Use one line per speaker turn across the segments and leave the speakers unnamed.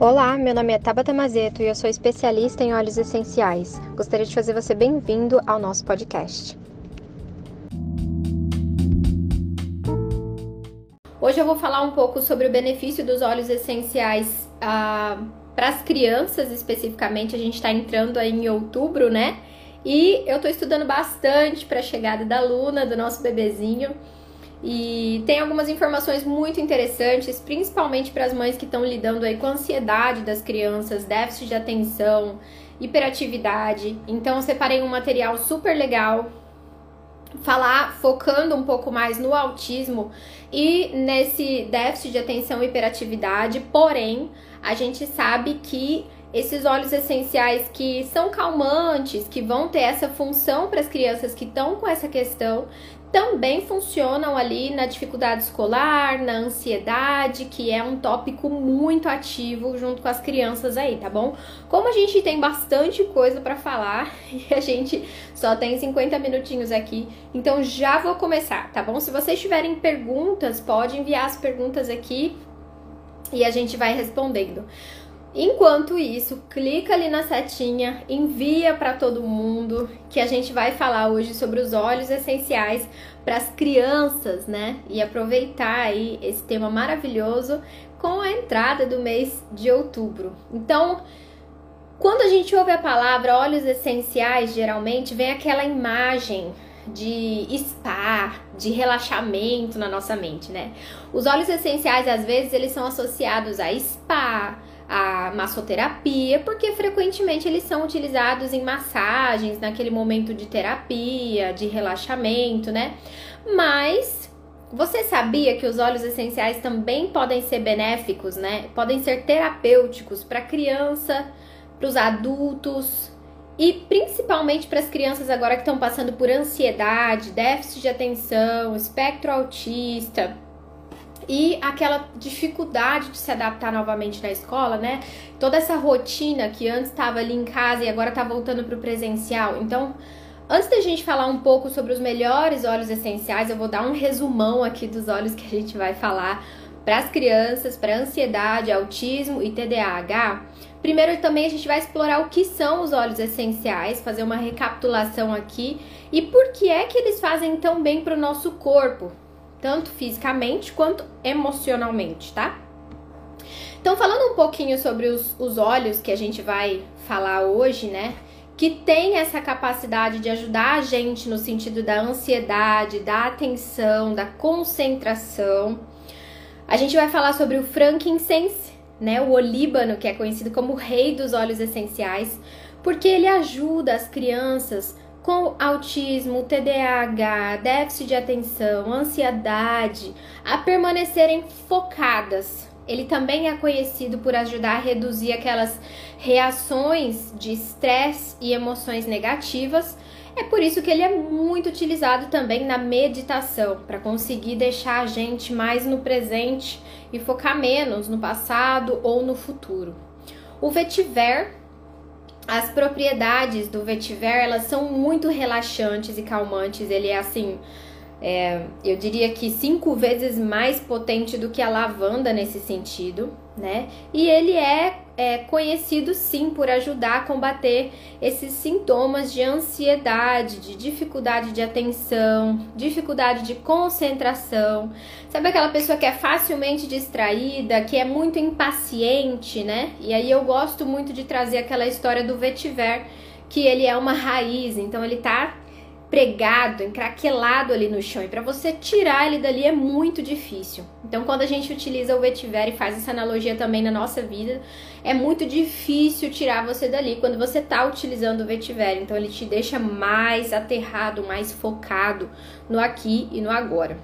Olá, meu nome é Tabata Mazeto e eu sou especialista em óleos essenciais. Gostaria de fazer você bem-vindo ao nosso podcast.
Hoje eu vou falar um pouco sobre o benefício dos óleos essenciais ah, para as crianças, especificamente. A gente está entrando aí em outubro, né? E eu estou estudando bastante para a chegada da Luna, do nosso bebezinho. E tem algumas informações muito interessantes, principalmente para as mães que estão lidando aí com a ansiedade das crianças, déficit de atenção, hiperatividade. Então eu separei um material super legal falar focando um pouco mais no autismo e nesse déficit de atenção e hiperatividade, porém, a gente sabe que esses óleos essenciais que são calmantes, que vão ter essa função para as crianças que estão com essa questão, também funcionam ali na dificuldade escolar, na ansiedade, que é um tópico muito ativo junto com as crianças aí, tá bom? Como a gente tem bastante coisa para falar e a gente só tem 50 minutinhos aqui, então já vou começar, tá bom? Se vocês tiverem perguntas, pode enviar as perguntas aqui e a gente vai respondendo. Enquanto isso, clica ali na setinha, envia para todo mundo que a gente vai falar hoje sobre os óleos essenciais para as crianças, né? E aproveitar aí esse tema maravilhoso com a entrada do mês de outubro. Então, quando a gente ouve a palavra óleos essenciais, geralmente vem aquela imagem de spa, de relaxamento na nossa mente, né? Os óleos essenciais, às vezes, eles são associados a spa, a massoterapia, porque frequentemente eles são utilizados em massagens, naquele momento de terapia, de relaxamento, né? Mas você sabia que os óleos essenciais também podem ser benéficos, né? Podem ser terapêuticos para criança, para os adultos e principalmente para as crianças agora que estão passando por ansiedade, déficit de atenção, espectro autista e aquela dificuldade de se adaptar novamente na escola, né? Toda essa rotina que antes estava ali em casa e agora está voltando para o presencial. Então, antes da gente falar um pouco sobre os melhores óleos essenciais, eu vou dar um resumão aqui dos óleos que a gente vai falar para as crianças, para ansiedade, autismo e TDAH. Primeiro também a gente vai explorar o que são os óleos essenciais, fazer uma recapitulação aqui e por que é que eles fazem tão bem para o nosso corpo, tanto fisicamente quanto emocionalmente, tá? Então, falando um pouquinho sobre os, os óleos que a gente vai falar hoje, né? Que tem essa capacidade de ajudar a gente no sentido da ansiedade, da atenção, da concentração. A gente vai falar sobre o frankincense, né? O olíbano, que é conhecido como rei dos óleos essenciais, porque ele ajuda as crianças com autismo, TDAH, déficit de atenção, ansiedade, a permanecerem focadas. Ele também é conhecido por ajudar a reduzir aquelas reações de estresse e emoções negativas. É por isso que ele é muito utilizado também na meditação, para conseguir deixar a gente mais no presente e focar menos no passado ou no futuro. O vetiver as propriedades do vetiver, elas são muito relaxantes e calmantes. Ele é assim, é, eu diria que cinco vezes mais potente do que a lavanda nesse sentido, né? E ele é é conhecido sim por ajudar a combater esses sintomas de ansiedade, de dificuldade de atenção, dificuldade de concentração. Sabe aquela pessoa que é facilmente distraída, que é muito impaciente, né? E aí eu gosto muito de trazer aquela história do vetiver, que ele é uma raiz, então ele tá pregado, encraquelado ali no chão. E para você tirar ele dali é muito difícil. Então, quando a gente utiliza o vetiver e faz essa analogia também na nossa vida, é muito difícil tirar você dali quando você tá utilizando o vetiver. Então, ele te deixa mais aterrado, mais focado no aqui e no agora.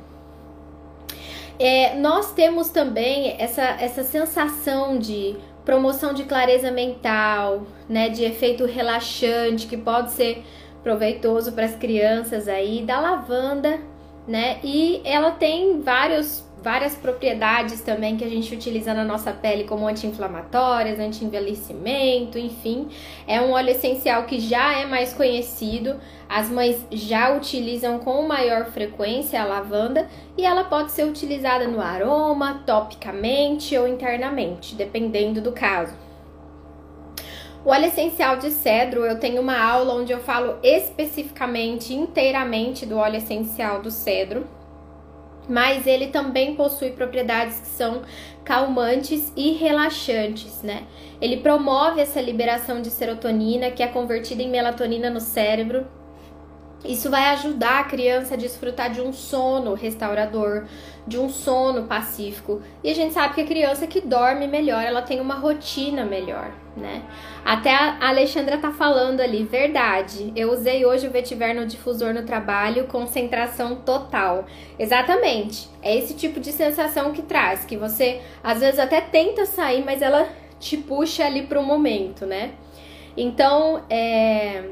É, nós temos também essa, essa sensação de promoção de clareza mental, né, de efeito relaxante que pode ser proveitoso para as crianças aí da lavanda, né? E ela tem vários várias propriedades também que a gente utiliza na nossa pele, como anti-inflamatórias, anti-envelhecimento, enfim. É um óleo essencial que já é mais conhecido, as mães já utilizam com maior frequência a lavanda e ela pode ser utilizada no aroma, topicamente ou internamente, dependendo do caso. O óleo essencial de cedro, eu tenho uma aula onde eu falo especificamente, inteiramente do óleo essencial do cedro mas ele também possui propriedades que são calmantes e relaxantes, né? Ele promove essa liberação de serotonina, que é convertida em melatonina no cérebro. Isso vai ajudar a criança a desfrutar de um sono restaurador, de um sono pacífico. E a gente sabe que a criança que dorme melhor, ela tem uma rotina melhor, né? Até a Alexandra tá falando ali, verdade. Eu usei hoje o vetiver no difusor no trabalho, concentração total. Exatamente. É esse tipo de sensação que traz, que você às vezes até tenta sair, mas ela te puxa ali pro momento, né? Então, é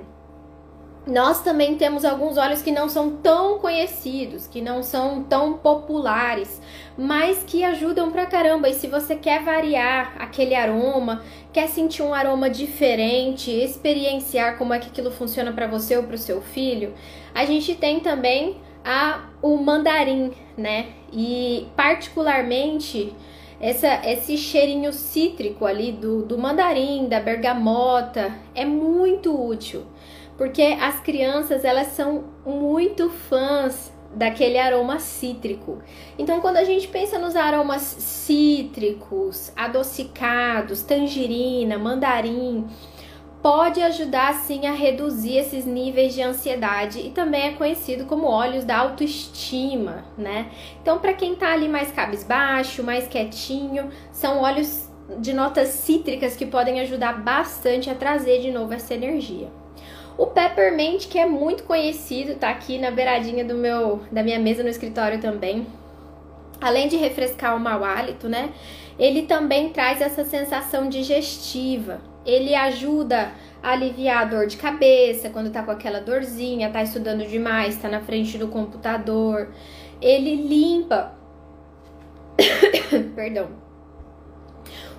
nós também temos alguns óleos que não são tão conhecidos, que não são tão populares, mas que ajudam pra caramba. E se você quer variar aquele aroma, quer sentir um aroma diferente, experienciar como é que aquilo funciona para você ou para o seu filho, a gente tem também a, o mandarim, né? E particularmente essa, esse cheirinho cítrico ali do, do mandarim, da bergamota, é muito útil porque as crianças elas são muito fãs daquele aroma cítrico. Então, quando a gente pensa nos aromas cítricos, adocicados, tangerina, mandarim, pode ajudar sim a reduzir esses níveis de ansiedade e também é conhecido como óleos da autoestima, né? Então, para quem tá ali mais cabisbaixo, mais quietinho, são óleos de notas cítricas que podem ajudar bastante a trazer de novo essa energia. O peppermint, que é muito conhecido, tá aqui na beiradinha do meu, da minha mesa no escritório também. Além de refrescar o mau hálito, né? Ele também traz essa sensação digestiva. Ele ajuda a aliviar a dor de cabeça quando tá com aquela dorzinha, tá estudando demais, tá na frente do computador. Ele limpa. Perdão.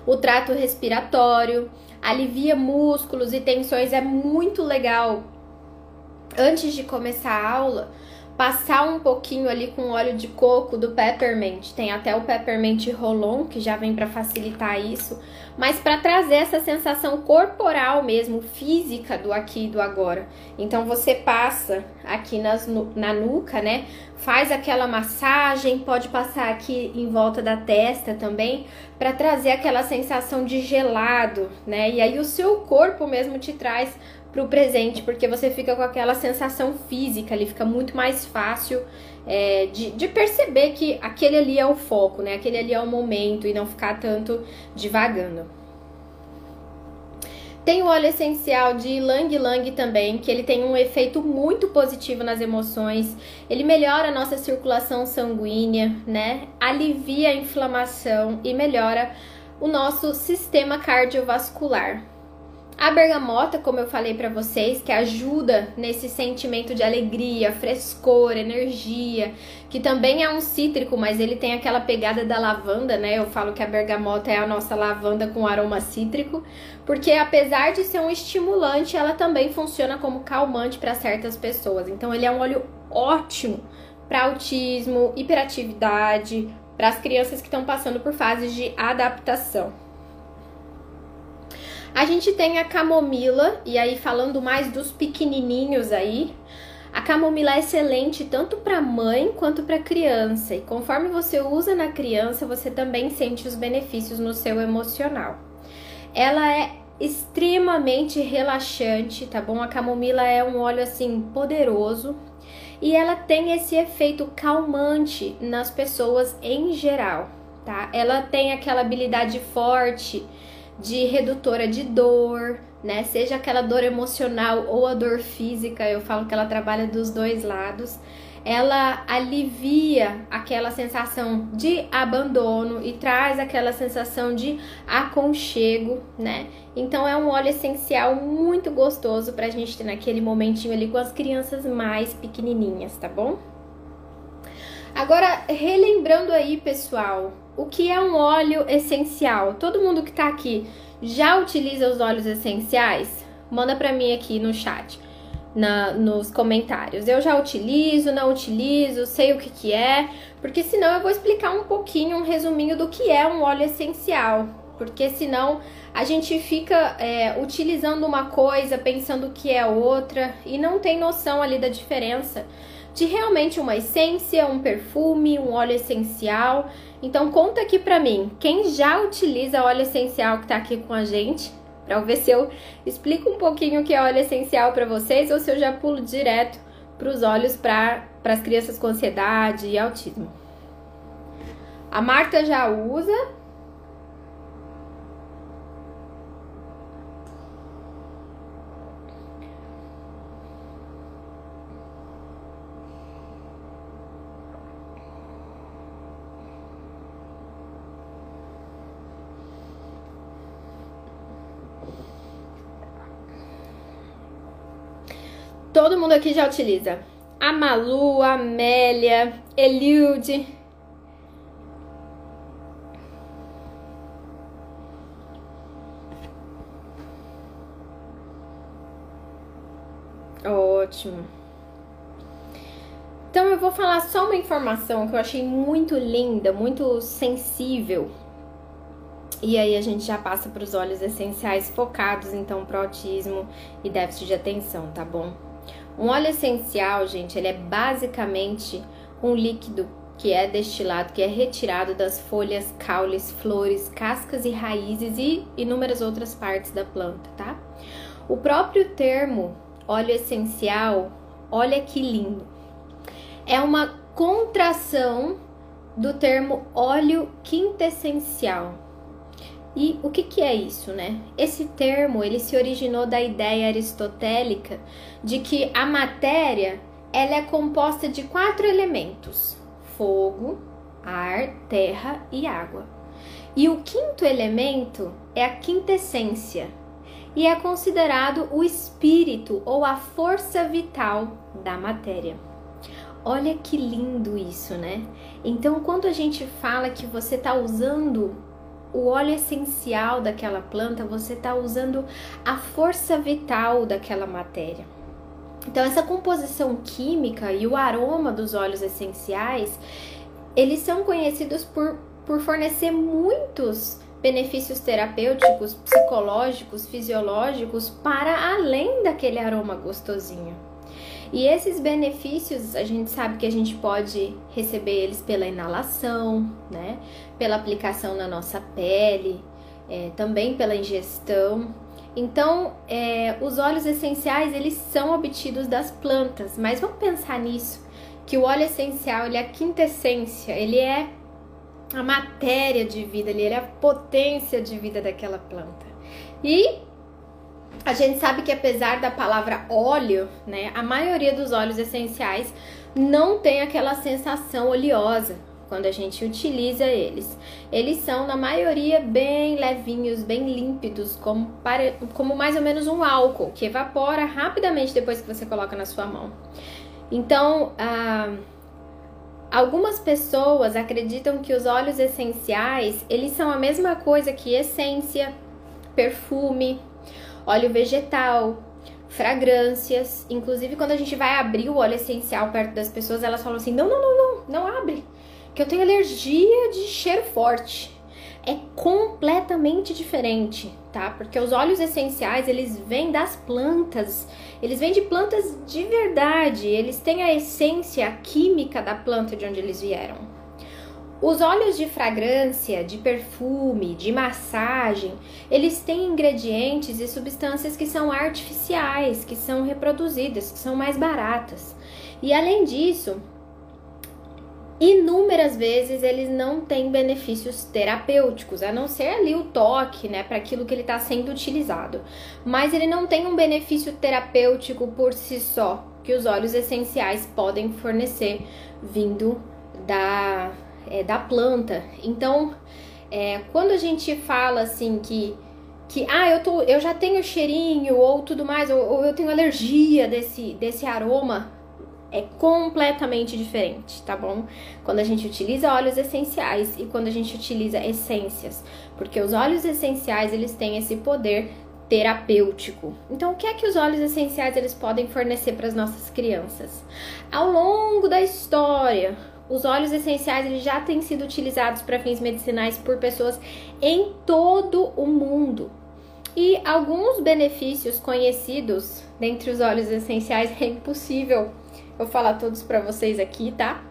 O trato respiratório alivia músculos e tensões, é muito legal. Antes de começar a aula, passar um pouquinho ali com óleo de coco do peppermint. Tem até o peppermint rolon que já vem para facilitar isso, mas para trazer essa sensação corporal mesmo, física do aqui e do agora. Então você passa aqui nas, na nuca, né? Faz aquela massagem, pode passar aqui em volta da testa também, para trazer aquela sensação de gelado, né? E aí o seu corpo mesmo te traz para o presente, porque você fica com aquela sensação física ali, fica muito mais fácil é, de, de, perceber que aquele ali é o foco, né? Aquele ali é o momento e não ficar tanto divagando. Tem o óleo essencial de Lang Lang também, que ele tem um efeito muito positivo nas emoções. Ele melhora a nossa circulação sanguínea, né? Alivia a inflamação e melhora o nosso sistema cardiovascular. A bergamota, como eu falei para vocês, que ajuda nesse sentimento de alegria, frescor, energia, que também é um cítrico, mas ele tem aquela pegada da lavanda, né? Eu falo que a bergamota é a nossa lavanda com aroma cítrico, porque apesar de ser um estimulante, ela também funciona como calmante para certas pessoas. Então ele é um óleo ótimo para autismo, hiperatividade, para as crianças que estão passando por fases de adaptação. A gente tem a camomila, e aí falando mais dos pequenininhos aí, a camomila é excelente tanto para mãe quanto para criança, e conforme você usa na criança, você também sente os benefícios no seu emocional. Ela é extremamente relaxante, tá bom? A camomila é um óleo assim poderoso e ela tem esse efeito calmante nas pessoas em geral, tá? Ela tem aquela habilidade forte de redutora de dor, né? Seja aquela dor emocional ou a dor física, eu falo que ela trabalha dos dois lados. Ela alivia aquela sensação de abandono e traz aquela sensação de aconchego, né? Então é um óleo essencial muito gostoso pra gente ter naquele momentinho ali com as crianças mais pequenininhas, tá bom? Agora, relembrando aí, pessoal, o que é um óleo essencial? Todo mundo que tá aqui já utiliza os óleos essenciais? Manda para mim aqui no chat, na, nos comentários. Eu já utilizo, não utilizo, sei o que que é, porque senão eu vou explicar um pouquinho, um resuminho do que é um óleo essencial, porque senão a gente fica é, utilizando uma coisa pensando que é outra e não tem noção ali da diferença de realmente uma essência, um perfume, um óleo essencial. Então conta aqui pra mim, quem já utiliza óleo essencial que tá aqui com a gente, para ver se eu explico um pouquinho o que é óleo essencial para vocês ou se eu já pulo direto para os olhos para as crianças com ansiedade e autismo. A Marta já usa, Todo mundo aqui já utiliza. A Malu, a Amélia, Eliude. Ótimo. Então eu vou falar só uma informação que eu achei muito linda, muito sensível. E aí a gente já passa para os óleos essenciais focados então para autismo e déficit de atenção, tá bom? Um óleo essencial, gente, ele é basicamente um líquido que é destilado, que é retirado das folhas, caules, flores, cascas e raízes e inúmeras outras partes da planta, tá? O próprio termo óleo essencial, olha que lindo, é uma contração do termo óleo quintessencial, e o que, que é isso, né? Esse termo ele se originou da ideia aristotélica de que a matéria ela é composta de quatro elementos: fogo, ar, terra e água. E o quinto elemento é a quintessência e é considerado o espírito ou a força vital da matéria. Olha que lindo isso, né? Então, quando a gente fala que você está usando o óleo essencial daquela planta, você está usando a força vital daquela matéria. Então, essa composição química e o aroma dos óleos essenciais, eles são conhecidos por, por fornecer muitos benefícios terapêuticos, psicológicos, fisiológicos para além daquele aroma gostosinho. E esses benefícios a gente sabe que a gente pode receber eles pela inalação, né? Pela aplicação na nossa pele, é, também pela ingestão. Então, é, os óleos essenciais eles são obtidos das plantas, mas vamos pensar nisso, que o óleo essencial ele é a quintessência, ele é a matéria de vida, ele é a potência de vida daquela planta. E a gente sabe que apesar da palavra óleo, né, a maioria dos óleos essenciais não tem aquela sensação oleosa quando a gente utiliza eles. Eles são, na maioria, bem levinhos, bem límpidos, como, como mais ou menos um álcool, que evapora rapidamente depois que você coloca na sua mão. Então, ah, algumas pessoas acreditam que os óleos essenciais, eles são a mesma coisa que essência, perfume, óleo vegetal, fragrâncias. Inclusive, quando a gente vai abrir o óleo essencial perto das pessoas, elas falam assim: não, não, não, não, não abre, que eu tenho alergia de cheiro forte. É completamente diferente, tá? Porque os óleos essenciais, eles vêm das plantas, eles vêm de plantas de verdade, eles têm a essência a química da planta de onde eles vieram. Os óleos de fragrância, de perfume, de massagem, eles têm ingredientes e substâncias que são artificiais, que são reproduzidas, que são mais baratas. E além disso, inúmeras vezes eles não têm benefícios terapêuticos, a não ser ali o toque, né, para aquilo que ele está sendo utilizado. Mas ele não tem um benefício terapêutico por si só, que os óleos essenciais podem fornecer vindo da é, da planta. Então, é, quando a gente fala assim que que ah, eu, tô, eu já tenho cheirinho ou tudo mais, ou, ou eu tenho alergia desse, desse aroma, é completamente diferente, tá bom? Quando a gente utiliza óleos essenciais e quando a gente utiliza essências, porque os óleos essenciais eles têm esse poder terapêutico. Então, o que é que os óleos essenciais eles podem fornecer para as nossas crianças? Ao longo da história, os óleos essenciais eles já têm sido utilizados para fins medicinais por pessoas em todo o mundo. E alguns benefícios conhecidos dentre os óleos essenciais é impossível eu falar todos para vocês aqui, tá?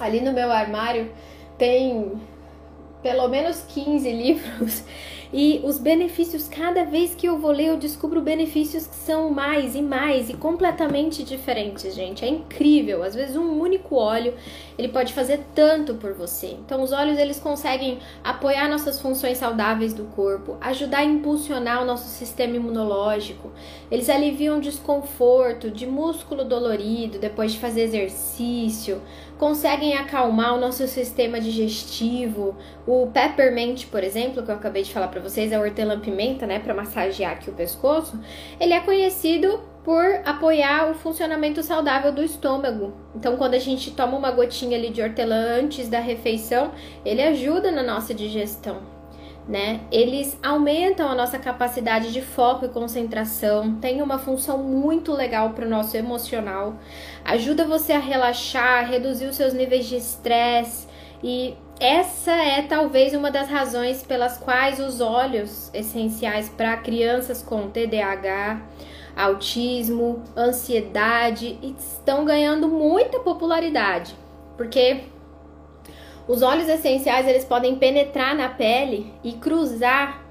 Ali no meu armário tem pelo menos 15 livros e os benefícios, cada vez que eu vou ler, eu descubro benefícios que são mais e mais e completamente diferentes, gente. É incrível. Às vezes um único óleo, ele pode fazer tanto por você. Então os óleos eles conseguem apoiar nossas funções saudáveis do corpo, ajudar a impulsionar o nosso sistema imunológico. Eles aliviam desconforto de músculo dolorido depois de fazer exercício, conseguem acalmar o nosso sistema digestivo. O peppermint, por exemplo, que eu acabei de falar para vocês, é hortelã-pimenta, né, para massagear aqui o pescoço. Ele é conhecido por apoiar o funcionamento saudável do estômago. Então, quando a gente toma uma gotinha ali de hortelã antes da refeição, ele ajuda na nossa digestão né? Eles aumentam a nossa capacidade de foco e concentração, tem uma função muito legal para o nosso emocional, ajuda você a relaxar, reduzir os seus níveis de estresse e essa é talvez uma das razões pelas quais os óleos essenciais para crianças com TDAH, autismo, ansiedade estão ganhando muita popularidade, porque os óleos essenciais eles podem penetrar na pele e cruzar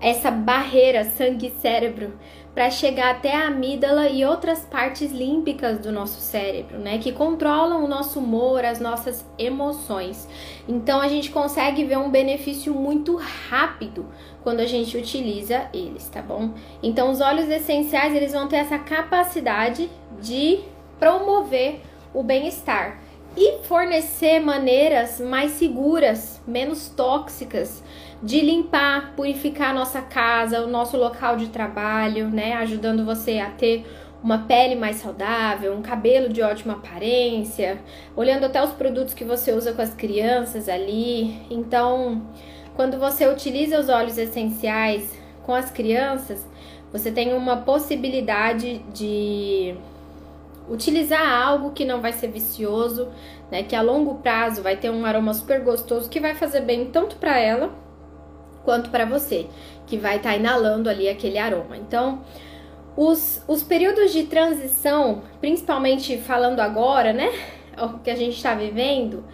essa barreira sangue-cérebro para chegar até a amígdala e outras partes límbicas do nosso cérebro, né, que controlam o nosso humor, as nossas emoções. Então a gente consegue ver um benefício muito rápido quando a gente utiliza eles, tá bom? Então os óleos essenciais eles vão ter essa capacidade de promover o bem-estar e fornecer maneiras mais seguras, menos tóxicas de limpar, purificar a nossa casa, o nosso local de trabalho, né, ajudando você a ter uma pele mais saudável, um cabelo de ótima aparência, olhando até os produtos que você usa com as crianças ali. Então, quando você utiliza os óleos essenciais com as crianças, você tem uma possibilidade de utilizar algo que não vai ser vicioso, né, que a longo prazo vai ter um aroma super gostoso que vai fazer bem tanto para ela quanto para você, que vai estar tá inalando ali aquele aroma. Então, os, os períodos de transição, principalmente falando agora, né, o que a gente está vivendo,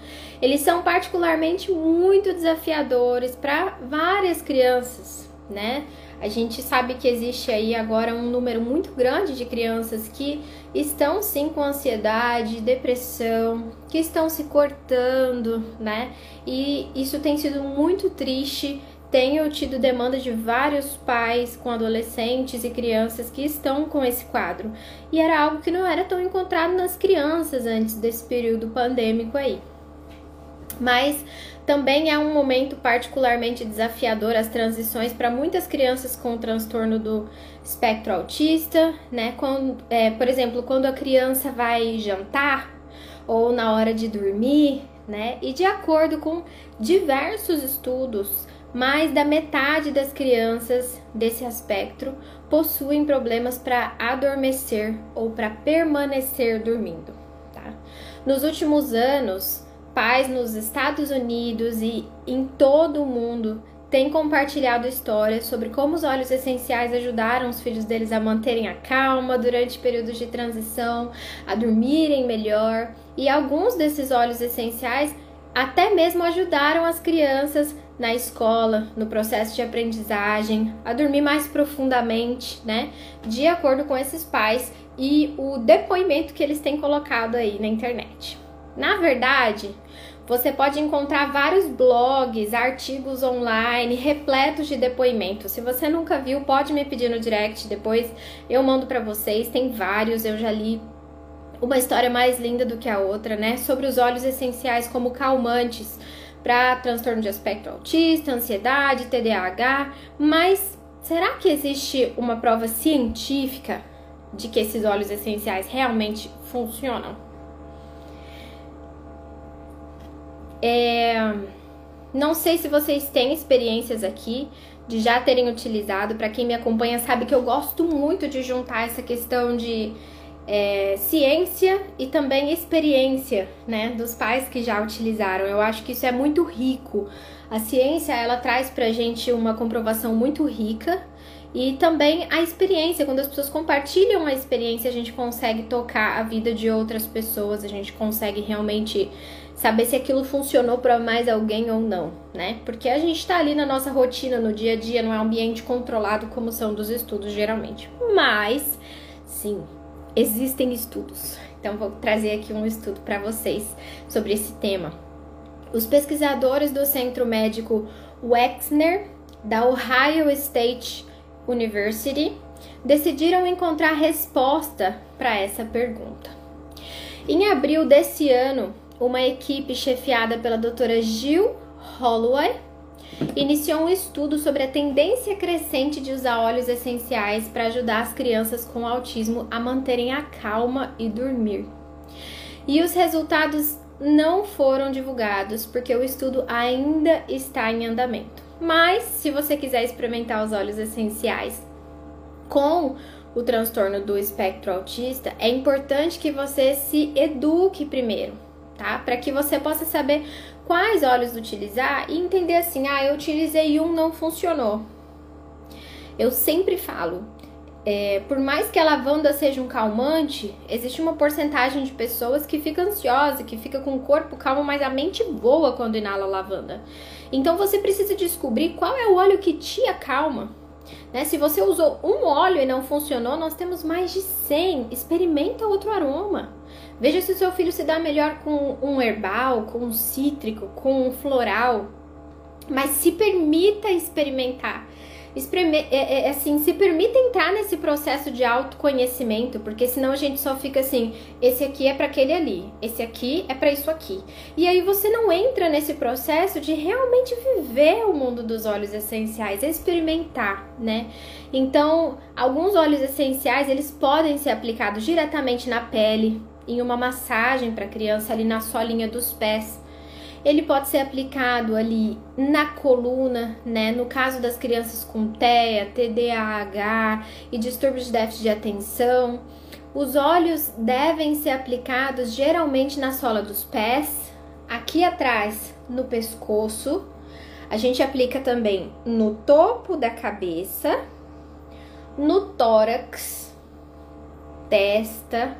eles são particularmente muito desafiadores para várias crianças, né? A gente sabe que existe aí agora um número muito grande de crianças que estão sim com ansiedade, depressão, que estão se cortando, né? E isso tem sido muito triste. Tenho tido demanda de vários pais com adolescentes e crianças que estão com esse quadro. E era algo que não era tão encontrado nas crianças antes desse período pandêmico aí. Mas também é um momento particularmente desafiador as transições para muitas crianças com transtorno do espectro autista, né? Quando, é, por exemplo, quando a criança vai jantar ou na hora de dormir, né? E de acordo com diversos estudos, mais da metade das crianças desse aspecto possuem problemas para adormecer ou para permanecer dormindo. Tá? Nos últimos anos, pais nos Estados Unidos e em todo o mundo têm compartilhado histórias sobre como os óleos essenciais ajudaram os filhos deles a manterem a calma durante períodos de transição, a dormirem melhor, e alguns desses óleos essenciais até mesmo ajudaram as crianças na escola, no processo de aprendizagem, a dormir mais profundamente, né? De acordo com esses pais e o depoimento que eles têm colocado aí na internet. Na verdade, você pode encontrar vários blogs, artigos online repletos de depoimentos. Se você nunca viu, pode me pedir no direct depois, eu mando para vocês. Tem vários, eu já li uma história mais linda do que a outra, né? Sobre os óleos essenciais como calmantes para transtorno de aspecto autista, ansiedade, TDAH. Mas será que existe uma prova científica de que esses óleos essenciais realmente funcionam. É, não sei se vocês têm experiências aqui de já terem utilizado. Para quem me acompanha sabe que eu gosto muito de juntar essa questão de é, ciência e também experiência, né, dos pais que já utilizaram. Eu acho que isso é muito rico. A ciência ela traz pra gente uma comprovação muito rica e também a experiência, quando as pessoas compartilham a experiência, a gente consegue tocar a vida de outras pessoas, a gente consegue realmente saber se aquilo funcionou para mais alguém ou não, né? Porque a gente tá ali na nossa rotina, no dia a dia, não é um ambiente controlado como são dos estudos geralmente. Mas, sim, existem estudos. Então vou trazer aqui um estudo para vocês sobre esse tema. Os pesquisadores do Centro Médico Wexner da Ohio State University decidiram encontrar resposta para essa pergunta. Em abril desse ano, uma equipe chefiada pela doutora Jill Holloway iniciou um estudo sobre a tendência crescente de usar óleos essenciais para ajudar as crianças com autismo a manterem a calma e dormir. E os resultados não foram divulgados porque o estudo ainda está em andamento. Mas, se você quiser experimentar os óleos essenciais com o transtorno do espectro autista, é importante que você se eduque primeiro, tá? Para que você possa saber quais óleos utilizar e entender assim: ah, eu utilizei um, não funcionou. Eu sempre falo, é, por mais que a lavanda seja um calmante, existe uma porcentagem de pessoas que fica ansiosa, que fica com o corpo calmo, mas a mente voa quando inala lavanda. Então você precisa descobrir qual é o óleo que te acalma. Né? Se você usou um óleo e não funcionou, nós temos mais de 100. Experimenta outro aroma. Veja se o seu filho se dá melhor com um herbal, com um cítrico, com um floral. Mas se permita experimentar. Espreme, é, é, é, assim, se permita entrar nesse processo de autoconhecimento, porque senão a gente só fica assim, esse aqui é para aquele ali, esse aqui é para isso aqui. E aí você não entra nesse processo de realmente viver o mundo dos óleos essenciais, experimentar, né? Então, alguns óleos essenciais, eles podem ser aplicados diretamente na pele, em uma massagem para criança ali na solinha dos pés. Ele pode ser aplicado ali na coluna, né? No caso das crianças com TEA, TDAH e distúrbios de déficit de atenção. Os olhos devem ser aplicados geralmente na sola dos pés, aqui atrás no pescoço. A gente aplica também no topo da cabeça, no tórax, testa,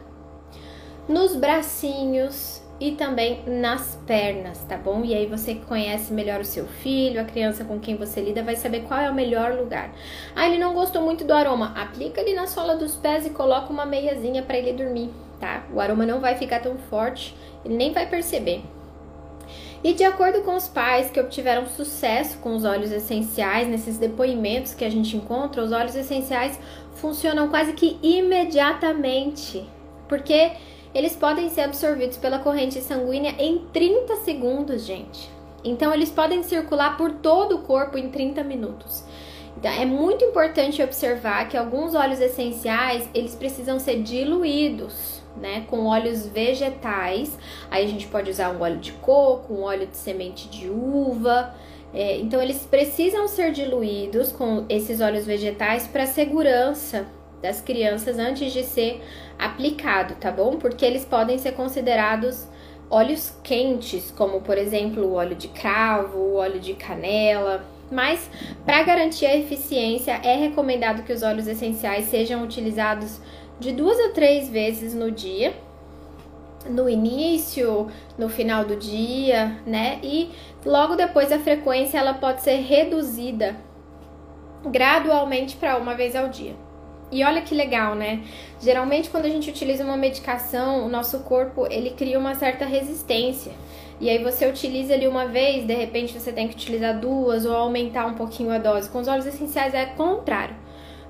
nos bracinhos e também nas pernas, tá bom? E aí você conhece melhor o seu filho, a criança com quem você lida, vai saber qual é o melhor lugar. Ah, ele não gostou muito do aroma. Aplica ali na sola dos pés e coloca uma meiazinha para ele dormir, tá? O aroma não vai ficar tão forte, ele nem vai perceber. E de acordo com os pais que obtiveram sucesso com os óleos essenciais, nesses depoimentos que a gente encontra, os óleos essenciais funcionam quase que imediatamente, porque eles podem ser absorvidos pela corrente sanguínea em 30 segundos, gente. Então, eles podem circular por todo o corpo em 30 minutos. Então, é muito importante observar que alguns óleos essenciais, eles precisam ser diluídos, né, com óleos vegetais. Aí a gente pode usar um óleo de coco, um óleo de semente de uva. É, então, eles precisam ser diluídos com esses óleos vegetais para segurança das crianças antes de ser aplicado, tá bom? Porque eles podem ser considerados óleos quentes, como por exemplo o óleo de cravo, o óleo de canela. Mas para garantir a eficiência, é recomendado que os óleos essenciais sejam utilizados de duas a três vezes no dia, no início, no final do dia, né? E logo depois a frequência ela pode ser reduzida gradualmente para uma vez ao dia. E olha que legal, né? Geralmente quando a gente utiliza uma medicação, o nosso corpo ele cria uma certa resistência. E aí você utiliza ali uma vez, de repente você tem que utilizar duas ou aumentar um pouquinho a dose. Com os óleos essenciais é contrário.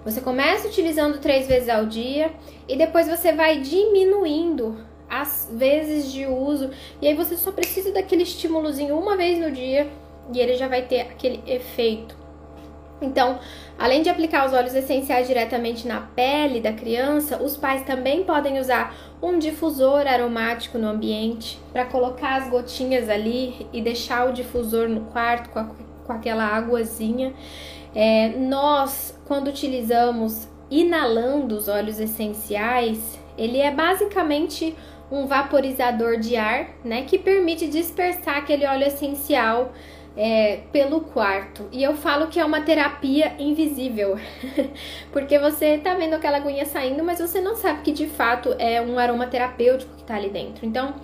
Você começa utilizando três vezes ao dia e depois você vai diminuindo as vezes de uso. E aí você só precisa daquele estímulozinho uma vez no dia e ele já vai ter aquele efeito Então, além de aplicar os óleos essenciais diretamente na pele da criança, os pais também podem usar um difusor aromático no ambiente para colocar as gotinhas ali e deixar o difusor no quarto com, a, com aquela águazinha. É, nós, quando utilizamos inalando os óleos essenciais, ele é basicamente um vaporizador de ar, né, que permite dispersar aquele óleo essencial é, pelo quarto. E eu falo que é uma terapia invisível, porque você tá vendo aquela aguinha saindo, mas você não sabe que de fato é um aroma terapêutico que tá ali dentro. Então,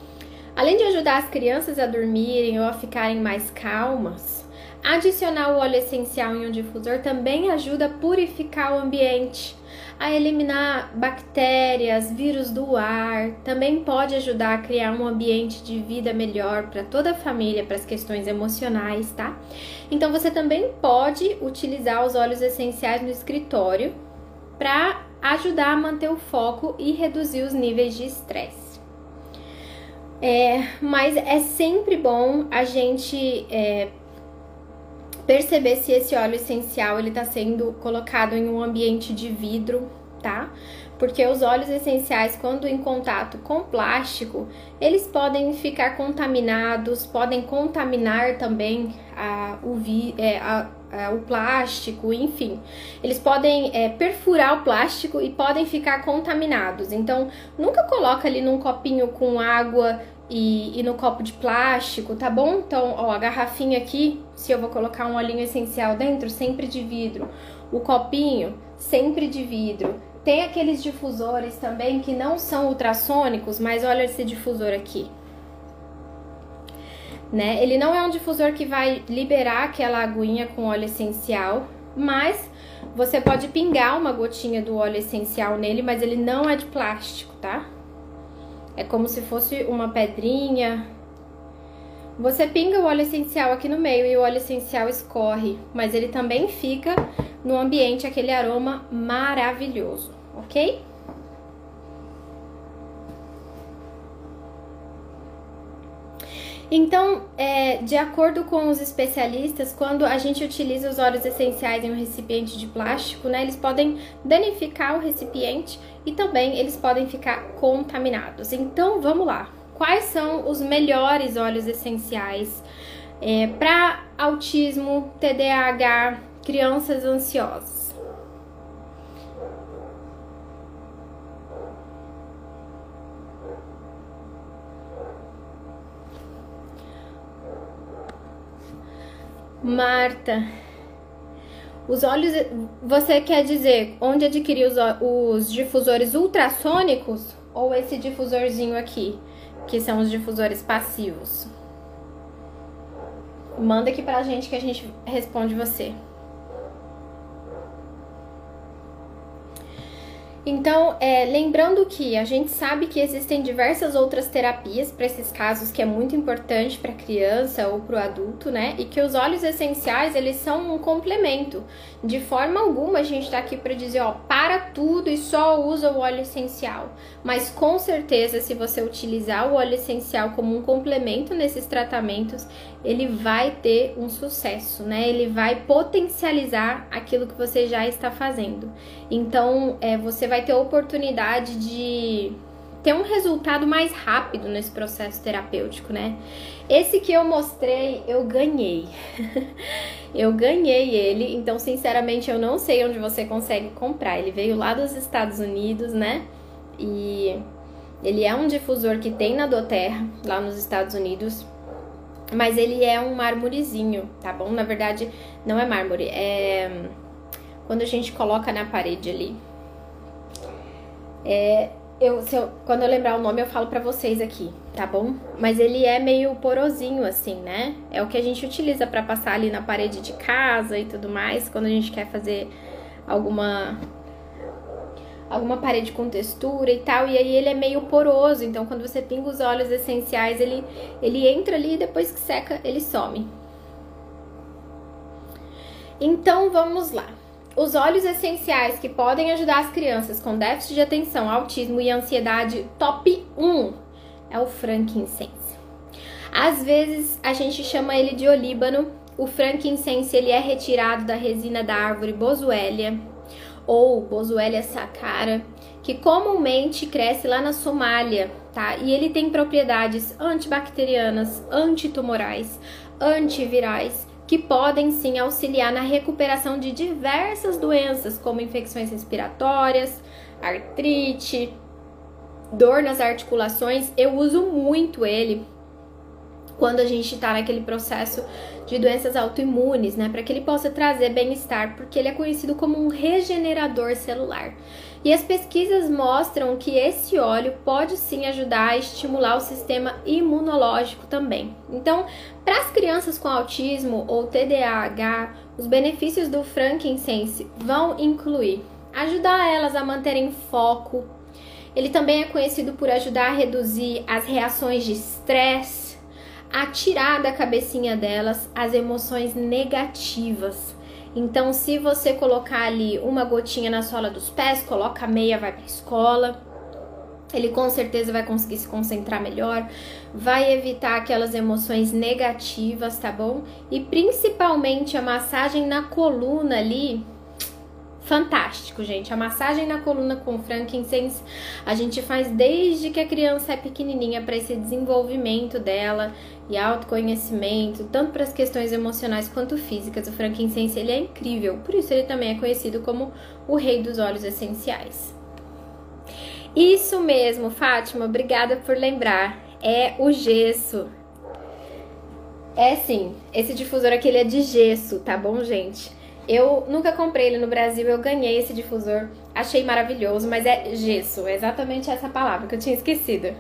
além de ajudar as crianças a dormirem ou a ficarem mais calmas, adicionar o óleo essencial em um difusor também ajuda a purificar o ambiente a eliminar bactérias, vírus do ar, também pode ajudar a criar um ambiente de vida melhor para toda a família, para as questões emocionais, tá? Então você também pode utilizar os óleos essenciais no escritório para ajudar a manter o foco e reduzir os níveis de estresse. É, mas é sempre bom a gente é, perceber se esse óleo essencial ele está sendo colocado em um ambiente de vidro, tá? Porque os óleos essenciais, quando em contato com plástico, eles podem ficar contaminados, podem contaminar também a, o, vi, é, a, a, o plástico, enfim. Eles podem é, perfurar o plástico e podem ficar contaminados. Então, nunca coloca ali num copinho com água e, e, no copo de plástico, tá bom? Então, ó, a garrafinha aqui, se eu vou colocar um olhinho essencial dentro, sempre de vidro. O copinho, sempre de vidro. Tem aqueles difusores também que não são ultrassônicos, mas olha esse difusor aqui. Né? Ele não é um difusor que vai liberar aquela aguinha com óleo essencial, mas você pode pingar uma gotinha do óleo essencial nele, mas ele não é de plástico, tá? É como se fosse uma pedrinha. Você pinga o óleo essencial aqui no meio e o óleo essencial escorre, mas ele também fica no ambiente aquele aroma maravilhoso, ok? Então, é, de acordo com os especialistas, quando a gente utiliza os óleos essenciais em um recipiente de plástico, né, eles podem danificar o recipiente e também eles podem ficar contaminados. Então, vamos lá. Quais são os melhores óleos essenciais é, para autismo, TDAH, crianças ansiosas? Marta, os olhos. Você quer dizer onde adquirir os, os difusores ultrassônicos ou esse difusorzinho aqui, que são os difusores passivos? Manda aqui pra gente que a gente responde você. Então, é, lembrando que a gente sabe que existem diversas outras terapias para esses casos que é muito importante para a criança ou para o adulto, né? E que os óleos essenciais eles são um complemento. De forma alguma a gente está aqui para dizer, ó, para tudo e só usa o óleo essencial. Mas com certeza, se você utilizar o óleo essencial como um complemento nesses tratamentos, ele vai ter um sucesso, né? Ele vai potencializar aquilo que você já está fazendo. Então, é, você vai ter a oportunidade de ter um resultado mais rápido nesse processo terapêutico, né? Esse que eu mostrei, eu ganhei. eu ganhei ele, então sinceramente eu não sei onde você consegue comprar. Ele veio lá dos Estados Unidos, né? E ele é um difusor que tem na Doterra, lá nos Estados Unidos. Mas ele é um mármorezinho, tá bom? Na verdade, não é mármore, é quando a gente coloca na parede ali. É, eu, eu, quando eu lembrar o nome, eu falo pra vocês aqui, tá bom? Mas ele é meio porosinho, assim, né? É o que a gente utiliza para passar ali na parede de casa e tudo mais, quando a gente quer fazer alguma alguma parede com textura e tal, e aí ele é meio poroso, então quando você pinga os óleos essenciais, ele, ele entra ali e depois que seca, ele some. Então vamos lá. Os óleos essenciais que podem ajudar as crianças com déficit de atenção, autismo e ansiedade, top 1 é o frankincense. Às vezes a gente chama ele de olíbano o frankincense ele é retirado da resina da árvore Boswellia ou Boswellia sacchara, que comumente cresce lá na Somália, tá? E ele tem propriedades antibacterianas, antitumorais, antivirais, que podem sim auxiliar na recuperação de diversas doenças, como infecções respiratórias, artrite, dor nas articulações. Eu uso muito ele quando a gente está naquele processo de doenças autoimunes, né? Para que ele possa trazer bem-estar, porque ele é conhecido como um regenerador celular. E as pesquisas mostram que esse óleo pode sim ajudar a estimular o sistema imunológico também. Então, para as crianças com autismo ou TDAH, os benefícios do frankincense vão incluir ajudar elas a manterem foco. Ele também é conhecido por ajudar a reduzir as reações de estresse a tirar da cabecinha delas as emoções negativas. Então, se você colocar ali uma gotinha na sola dos pés, coloca meia, vai para escola. Ele com certeza vai conseguir se concentrar melhor, vai evitar aquelas emoções negativas, tá bom? E principalmente a massagem na coluna ali, fantástico, gente. A massagem na coluna com frankincense a gente faz desde que a criança é pequenininha para esse desenvolvimento dela e autoconhecimento, tanto para as questões emocionais quanto físicas. O frankincense ele é incrível, por isso ele também é conhecido como o rei dos óleos essenciais. Isso mesmo, Fátima, obrigada por lembrar. É o gesso. É sim, esse difusor aqui ele é de gesso, tá bom, gente? Eu nunca comprei ele no Brasil, eu ganhei esse difusor, achei maravilhoso, mas é gesso, é exatamente essa palavra que eu tinha esquecido.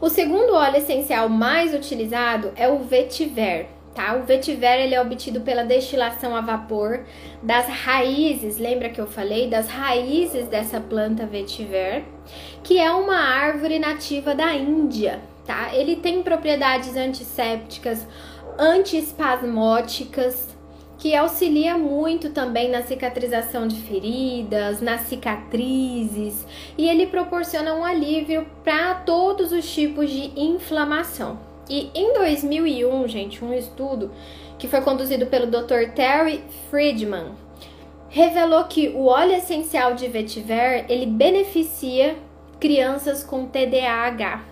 O segundo óleo essencial mais utilizado é o vetiver, tá? O vetiver ele é obtido pela destilação a vapor das raízes, lembra que eu falei das raízes dessa planta vetiver, que é uma árvore nativa da Índia, tá? Ele tem propriedades antissépticas, antiespasmóticas, que auxilia muito também na cicatrização de feridas, nas cicatrizes, e ele proporciona um alívio para todos os tipos de inflamação. E em 2001, gente, um estudo que foi conduzido pelo Dr. Terry Friedman revelou que o óleo essencial de vetiver, ele beneficia crianças com TDAH.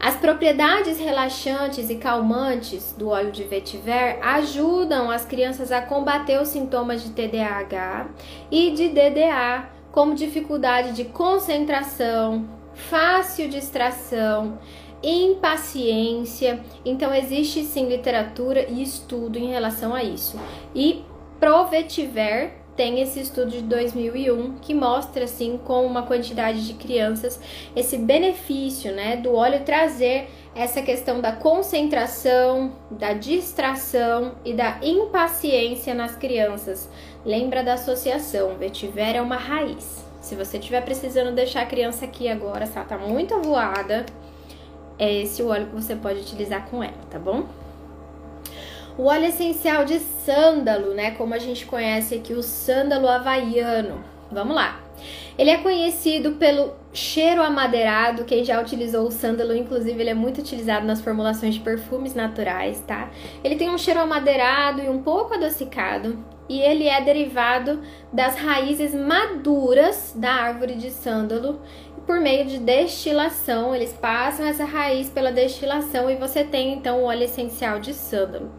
As propriedades relaxantes e calmantes do óleo de vetiver ajudam as crianças a combater os sintomas de TDAH e de DDA, como dificuldade de concentração, fácil distração, impaciência. Então existe sim literatura e estudo em relação a isso. E Provetiver tem esse estudo de 2001 que mostra assim com uma quantidade de crianças esse benefício, né, do óleo trazer essa questão da concentração, da distração e da impaciência nas crianças. Lembra da associação, vetiver é uma raiz. Se você estiver precisando deixar a criança aqui agora, se ela tá muito avoada, é esse o óleo que você pode utilizar com ela, tá bom? O óleo essencial de sândalo, né? Como a gente conhece aqui, o sândalo havaiano. Vamos lá. Ele é conhecido pelo cheiro amadeirado. Quem já utilizou o sândalo, inclusive, ele é muito utilizado nas formulações de perfumes naturais, tá? Ele tem um cheiro amadeirado e um pouco adocicado. E ele é derivado das raízes maduras da árvore de sândalo por meio de destilação. Eles passam essa raiz pela destilação e você tem então o óleo essencial de sândalo.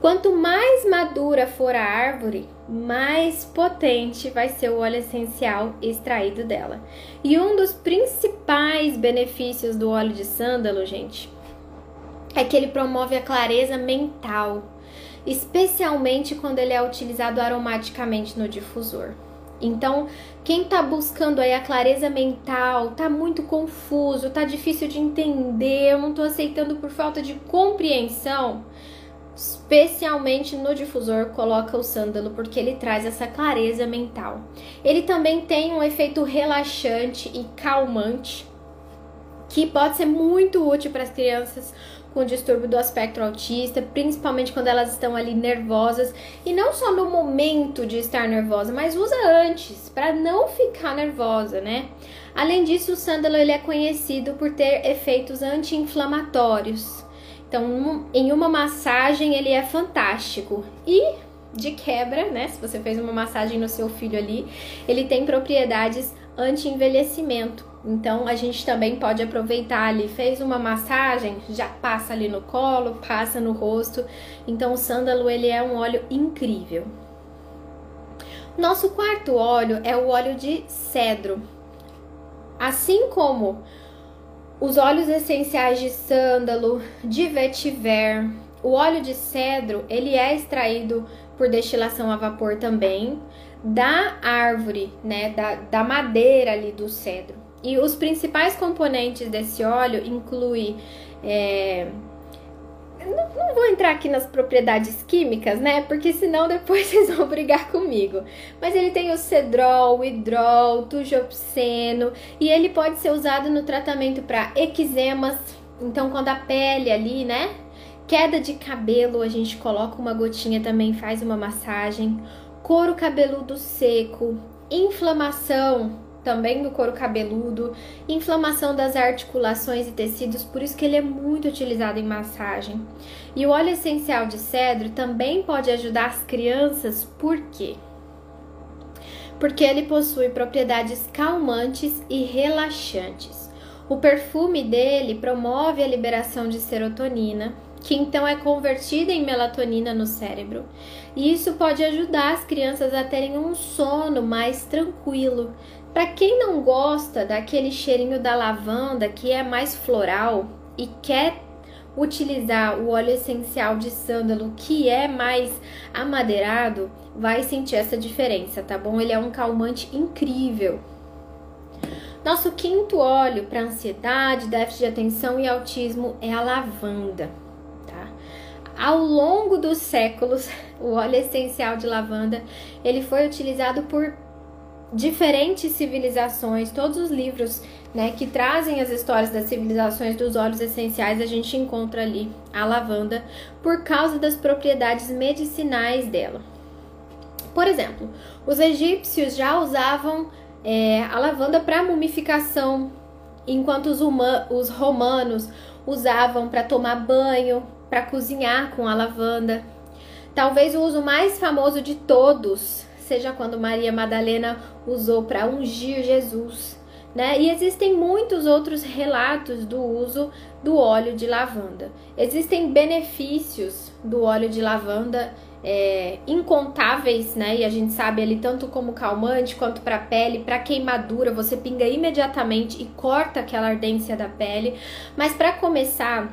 Quanto mais madura for a árvore, mais potente vai ser o óleo essencial extraído dela. E um dos principais benefícios do óleo de sândalo, gente, é que ele promove a clareza mental, especialmente quando ele é utilizado aromaticamente no difusor. Então, quem está buscando aí a clareza mental, tá muito confuso, tá difícil de entender, eu não estou aceitando por falta de compreensão, especialmente no difusor, coloca o sândalo porque ele traz essa clareza mental. Ele também tem um efeito relaxante e calmante que pode ser muito útil para as crianças com distúrbio do aspecto autista, principalmente quando elas estão ali nervosas e não só no momento de estar nervosa, mas usa antes para não ficar nervosa, né? Além disso, o sândalo ele é conhecido por ter efeitos anti-inflamatórios Então, em uma massagem ele é fantástico. E de quebra, né? Se você fez uma massagem no seu filho ali, ele tem propriedades anti-envelhecimento. Então a gente também pode aproveitar ali, fez uma massagem, já passa ali no colo, passa no rosto. Então o sândalo ele é um óleo incrível. Nosso quarto óleo é o óleo de cedro. Assim como os óleos essenciais de sândalo, de vetiver, o óleo de cedro, ele é extraído por destilação a vapor também da árvore, né, da, da madeira ali do cedro. E os principais componentes desse óleo incluem é, não, não, vou entrar aqui nas propriedades químicas, né? Porque senão depois vocês vão brigar comigo. Mas ele tem o cedrol, o hidrol, tujopseno e ele pode ser usado no tratamento para eczemas. Então, quando a pele ali, né? Queda de cabelo, a gente coloca uma gotinha também, faz uma massagem. Couro cabeludo seco, inflamação, também do couro cabeludo, inflamação das articulações e tecidos, por isso que ele é muito utilizado em massagem. E o óleo essencial de cedro também pode ajudar as crianças, por quê? Porque ele possui propriedades calmantes e relaxantes. O perfume dele promove a liberação de serotonina, que então é convertida em melatonina no cérebro. E isso pode ajudar as crianças a terem um sono mais tranquilo, para quem não gosta daquele cheirinho da lavanda que é mais floral e quer utilizar o óleo essencial de sândalo que é mais amadeirado, vai sentir essa diferença, tá bom? Ele é um calmante incrível. Nosso quinto óleo para ansiedade, déficit de atenção e autismo é a lavanda, tá? Ao longo dos séculos, o óleo essencial de lavanda, ele foi utilizado por diferentes civilizações, todos os livros né, que trazem as histórias das civilizações dos óleos essenciais, a gente encontra ali a lavanda por causa das propriedades medicinais dela. Por exemplo, os egípcios já usavam é, a lavanda para mumificação, enquanto os, os romanos usavam para tomar banho, para cozinhar com a lavanda. Talvez o uso mais famoso de todos seja quando Maria Madalena usou para ungir Jesus. Né? E existem muitos outros relatos do uso do óleo de lavanda. Existem benefícios do óleo de lavanda é, incontáveis, né? E a gente sabe ali tanto como calmante quanto para pele, para queimadura, você pinga imediatamente e corta aquela ardência da pele. Mas para começar,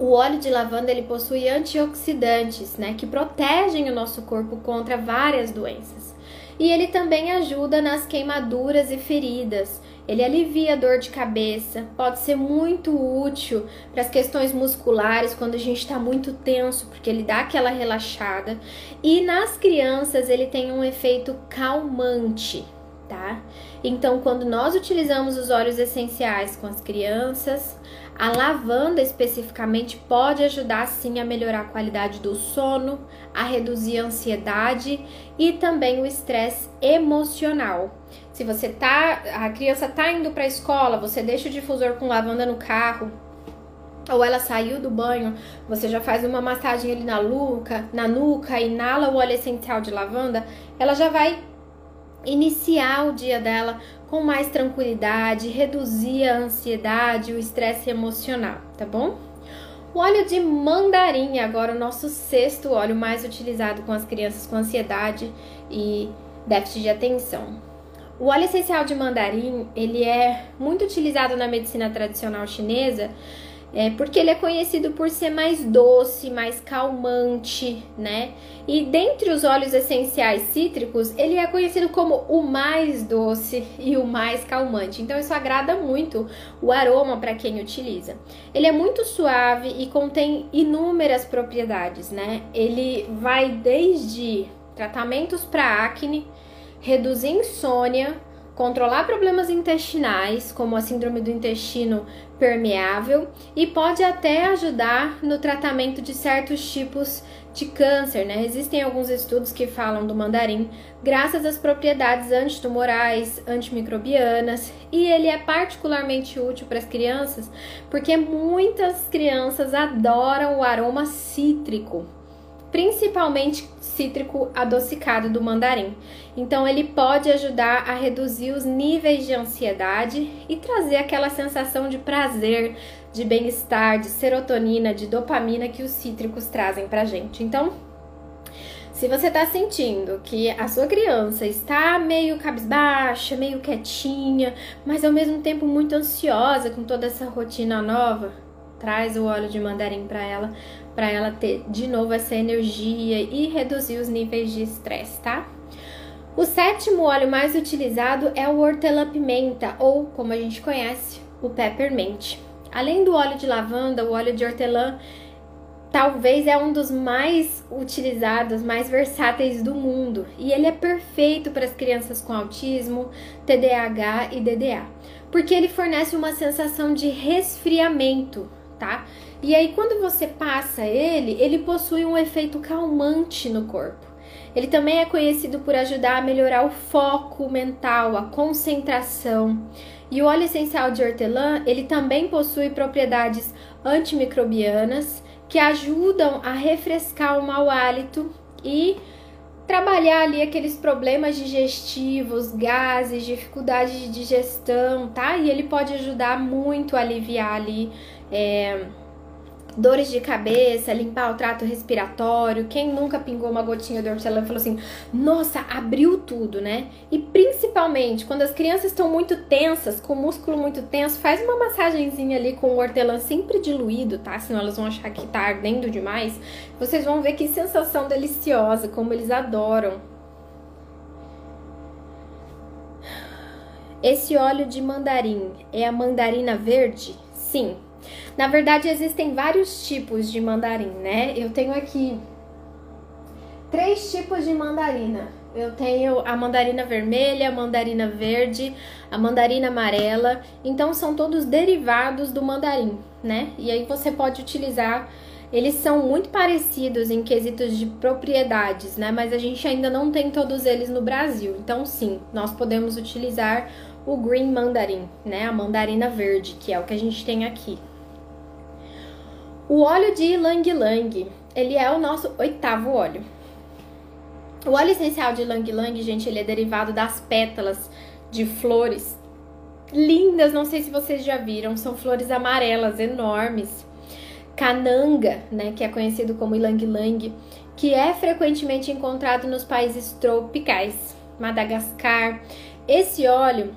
o óleo de lavanda ele possui antioxidantes, né, que protegem o nosso corpo contra várias doenças. E ele também ajuda nas queimaduras e feridas. Ele alivia a dor de cabeça, pode ser muito útil para as questões musculares quando a gente está muito tenso, porque ele dá aquela relaxada. E nas crianças ele tem um efeito calmante, tá? Então, quando nós utilizamos os óleos essenciais com as crianças, a lavanda especificamente pode ajudar sim a melhorar a qualidade do sono, a reduzir a ansiedade e também o estresse emocional. Se você tá, a criança tá indo para a escola, você deixa o difusor com lavanda no carro, ou ela saiu do banho, você já faz uma massagem ali na nuca, na nuca, inala o óleo essencial de lavanda, ela já vai iniciar o dia dela com mais tranquilidade, reduzir a ansiedade, o estresse emocional, tá bom? O óleo de mandarim, agora o nosso sexto óleo mais utilizado com as crianças com ansiedade e déficit de atenção. O óleo essencial de mandarim, ele é muito utilizado na medicina tradicional chinesa é, porque ele é conhecido por ser mais doce, mais calmante, né? E dentre os óleos essenciais cítricos, ele é conhecido como o mais doce e o mais calmante. Então isso agrada muito o aroma para quem utiliza. Ele é muito suave e contém inúmeras propriedades, né? Ele vai desde tratamentos para acne, reduzir insônia, controlar problemas intestinais, como a síndrome do intestino permeável, e pode até ajudar no tratamento de certos tipos de câncer, né? Existem alguns estudos que falam do mandarim graças às propriedades antitumorais, antimicrobianas, e ele é particularmente útil para as crianças porque muitas crianças adoram o aroma cítrico principalmente cítrico adocicado do mandarim. Então ele pode ajudar a reduzir os níveis de ansiedade e trazer aquela sensação de prazer, de bem-estar, de serotonina, de dopamina que os cítricos trazem pra gente. Então, se você está sentindo que a sua criança está meio cabisbaixa, meio quietinha, mas ao mesmo tempo muito ansiosa com toda essa rotina nova, traz o óleo de mandarim para ela para ela ter de novo essa energia e reduzir os níveis de estresse, tá? O sétimo óleo mais utilizado é o hortelã-pimenta, ou como a gente conhece, o peppermint. Além do óleo de lavanda, o óleo de hortelã talvez é um dos mais utilizados, mais versáteis do mundo, e ele é perfeito para as crianças com autismo, TDAH e DDA, porque ele fornece uma sensação de resfriamento, tá? E aí, quando você passa ele, ele possui um efeito calmante no corpo. Ele também é conhecido por ajudar a melhorar o foco mental, a concentração. E o óleo essencial de hortelã, ele também possui propriedades antimicrobianas que ajudam a refrescar o mau hálito e trabalhar ali aqueles problemas digestivos, gases, dificuldade de digestão, tá? E ele pode ajudar muito a aliviar ali é, dores de cabeça, limpar o trato respiratório. Quem nunca pingou uma gotinha de hortelã falou assim: "Nossa, abriu tudo", né? E principalmente quando as crianças estão muito tensas, com o músculo muito tenso, faz uma massagenzinha ali com o hortelã sempre diluído, tá? Senão elas vão achar que tá ardendo demais. Vocês vão ver que sensação deliciosa, como eles adoram. Esse óleo de mandarim é a mandarina verde? Sim, na verdade, existem vários tipos de mandarim, né? Eu tenho aqui três tipos de mandarina. Eu tenho a mandarina vermelha, a mandarina verde, a mandarina amarela. Então são todos derivados do mandarim, né? E aí você pode utilizar. Eles são muito parecidos em quesitos de propriedades, né? Mas a gente ainda não tem todos eles no Brasil. Então sim, nós podemos utilizar o green mandarim, né? A mandarina verde, que é o que a gente tem aqui. O óleo de Lang Lang, ele é o nosso oitavo óleo. O óleo essencial de Lang Lang, gente, ele é derivado das pétalas de flores lindas, não sei se vocês já viram, são flores amarelas enormes. Cananga, né, que é conhecido como Ylang Lang, que é frequentemente encontrado nos países tropicais, Madagascar. Esse óleo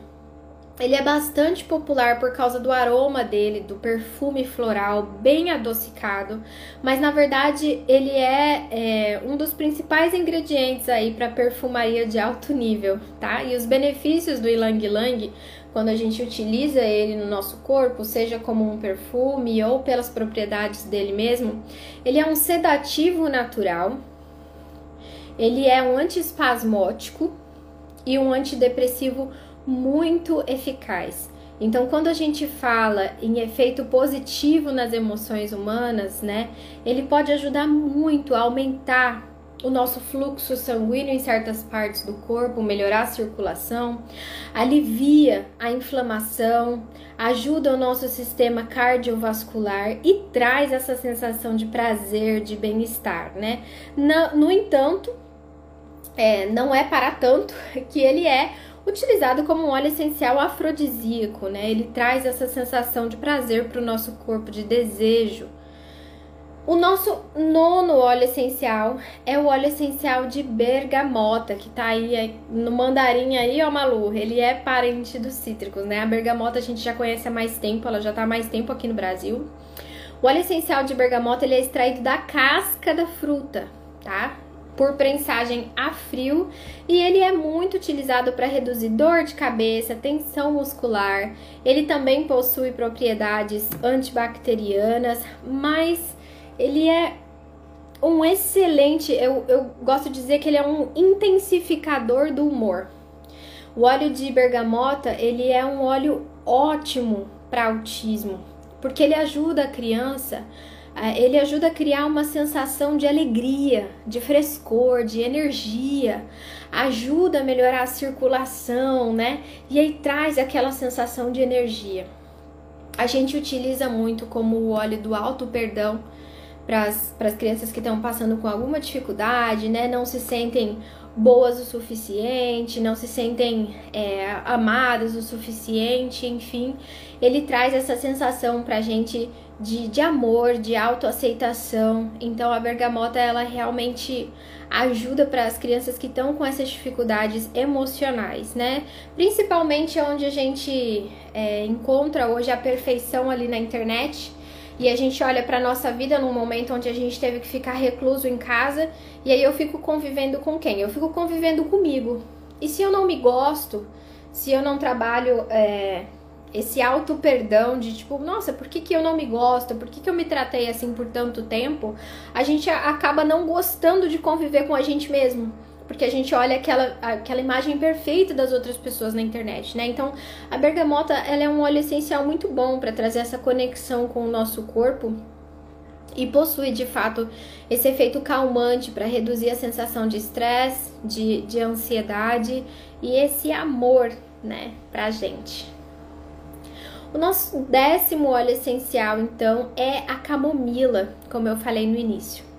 ele é bastante popular por causa do aroma dele, do perfume floral bem adocicado, mas na verdade ele é, é um dos principais ingredientes aí para perfumaria de alto nível, tá? E os benefícios do Ylang Ylang, quando a gente utiliza ele no nosso corpo, seja como um perfume ou pelas propriedades dele mesmo, ele é um sedativo natural, ele é um antiespasmótico e um antidepressivo muito eficaz. Então, quando a gente fala em efeito positivo nas emoções humanas, né, ele pode ajudar muito a aumentar o nosso fluxo sanguíneo em certas partes do corpo, melhorar a circulação, alivia a inflamação, ajuda o nosso sistema cardiovascular e traz essa sensação de prazer, de bem-estar, né? No, no entanto, é, não é para tanto que ele é utilizado como um óleo essencial afrodisíaco, né? Ele traz essa sensação de prazer para o nosso corpo, de desejo. O nosso nono óleo essencial é o óleo essencial de bergamota, que tá aí no mandarim aí, ó, Malu. Ele é parente dos cítricos, né? A bergamota a gente já conhece há mais tempo, ela já tá há mais tempo aqui no Brasil. O óleo essencial de bergamota ele é extraído da casca da fruta, tá? Por prensagem a frio e ele é muito utilizado para reduzir dor de cabeça, tensão muscular. Ele também possui propriedades antibacterianas, mas ele é um excelente, eu, eu gosto de dizer que ele é um intensificador do humor. O óleo de bergamota, ele é um óleo ótimo para autismo, porque ele ajuda a criança, ele ajuda a criar uma sensação de alegria, de frescor, de energia, ajuda a melhorar a circulação, né? E aí traz aquela sensação de energia. A gente utiliza muito como o óleo do alto perdão para as crianças que estão passando com alguma dificuldade, né? Não se sentem boas o suficiente, não se sentem é, amadas o suficiente, enfim, ele traz essa sensação pra gente de, de amor, de autoaceitação. Então a bergamota ela realmente ajuda para as crianças que estão com essas dificuldades emocionais, né? Principalmente onde a gente é, encontra hoje a perfeição ali na internet e a gente olha para nossa vida num momento onde a gente teve que ficar recluso em casa, e aí eu fico convivendo com quem? Eu fico convivendo comigo. E se eu não me gosto, se eu não trabalho é, esse auto perdão de tipo, nossa, por que, que eu não me gosto? Por que, que eu me tratei assim por tanto tempo? A gente acaba não gostando de conviver com a gente mesmo porque a gente olha aquela, aquela imagem perfeita das outras pessoas na internet, né? Então, a bergamota ela é um óleo essencial muito bom para trazer essa conexão com o nosso corpo e possui de fato esse efeito calmante para reduzir a sensação de estresse, de, de ansiedade e esse amor, né, pra gente. O nosso décimo óleo essencial, então, é a camomila, como eu falei no início.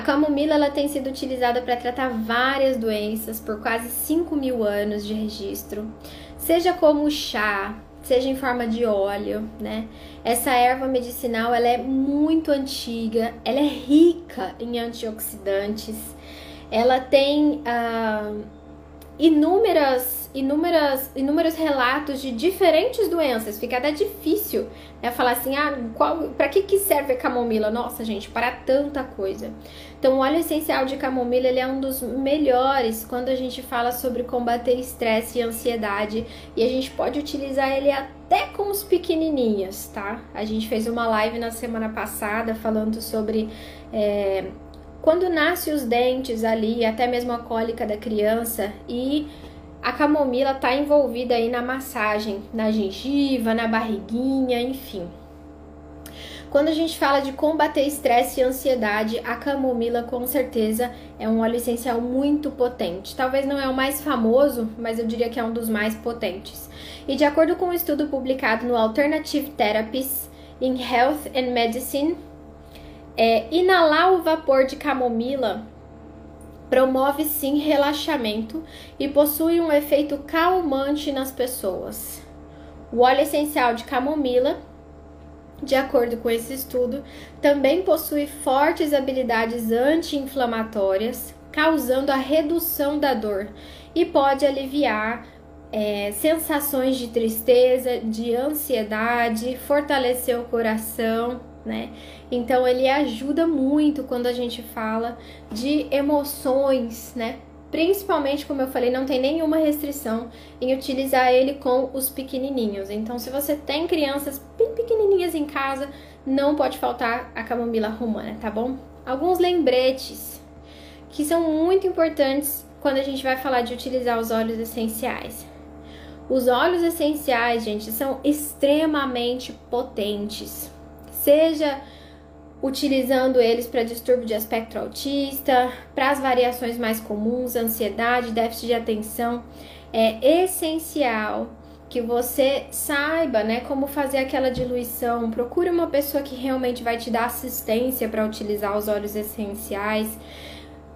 A camomila ela tem sido utilizada para tratar várias doenças por quase 5 mil anos de registro, seja como chá, seja em forma de óleo, né? Essa erva medicinal ela é muito antiga, ela é rica em antioxidantes, ela tem ah, inúmeras inúmeras, inúmeros relatos de diferentes doenças. Fica até difícil né, falar assim, ah, para que, que serve a camomila? Nossa, gente, para tanta coisa. Então, o óleo essencial de camomila ele é um dos melhores quando a gente fala sobre combater estresse e ansiedade. E a gente pode utilizar ele até com os pequenininhos, tá? A gente fez uma live na semana passada falando sobre... É, quando nasce os dentes ali, até mesmo a cólica da criança e a camomila está envolvida aí na massagem, na gengiva, na barriguinha, enfim. Quando a gente fala de combater estresse e ansiedade, a camomila com certeza é um óleo essencial muito potente. Talvez não é o mais famoso, mas eu diria que é um dos mais potentes. E de acordo com um estudo publicado no Alternative Therapies in Health and Medicine, é, inalar o vapor de camomila promove sim relaxamento e possui um efeito calmante nas pessoas. O óleo essencial de camomila, de acordo com esse estudo, também possui fortes habilidades anti-inflamatórias, causando a redução da dor e pode aliviar é, sensações de tristeza, de ansiedade, fortalecer o coração, né? Então ele ajuda muito quando a gente fala de emoções, né? Principalmente, como eu falei, não tem nenhuma restrição em utilizar ele com os pequenininhos. Então, se você tem crianças bem pequenininhas em casa, não pode faltar a camomila romana, tá bom? Alguns lembretes que são muito importantes quando a gente vai falar de utilizar os óleos essenciais. Os óleos essenciais, gente, são extremamente potentes seja utilizando eles para distúrbio de espectro autista, para as variações mais comuns, ansiedade, déficit de atenção. É essencial que você saiba, né, como fazer aquela diluição. Procure uma pessoa que realmente vai te dar assistência para utilizar os óleos essenciais.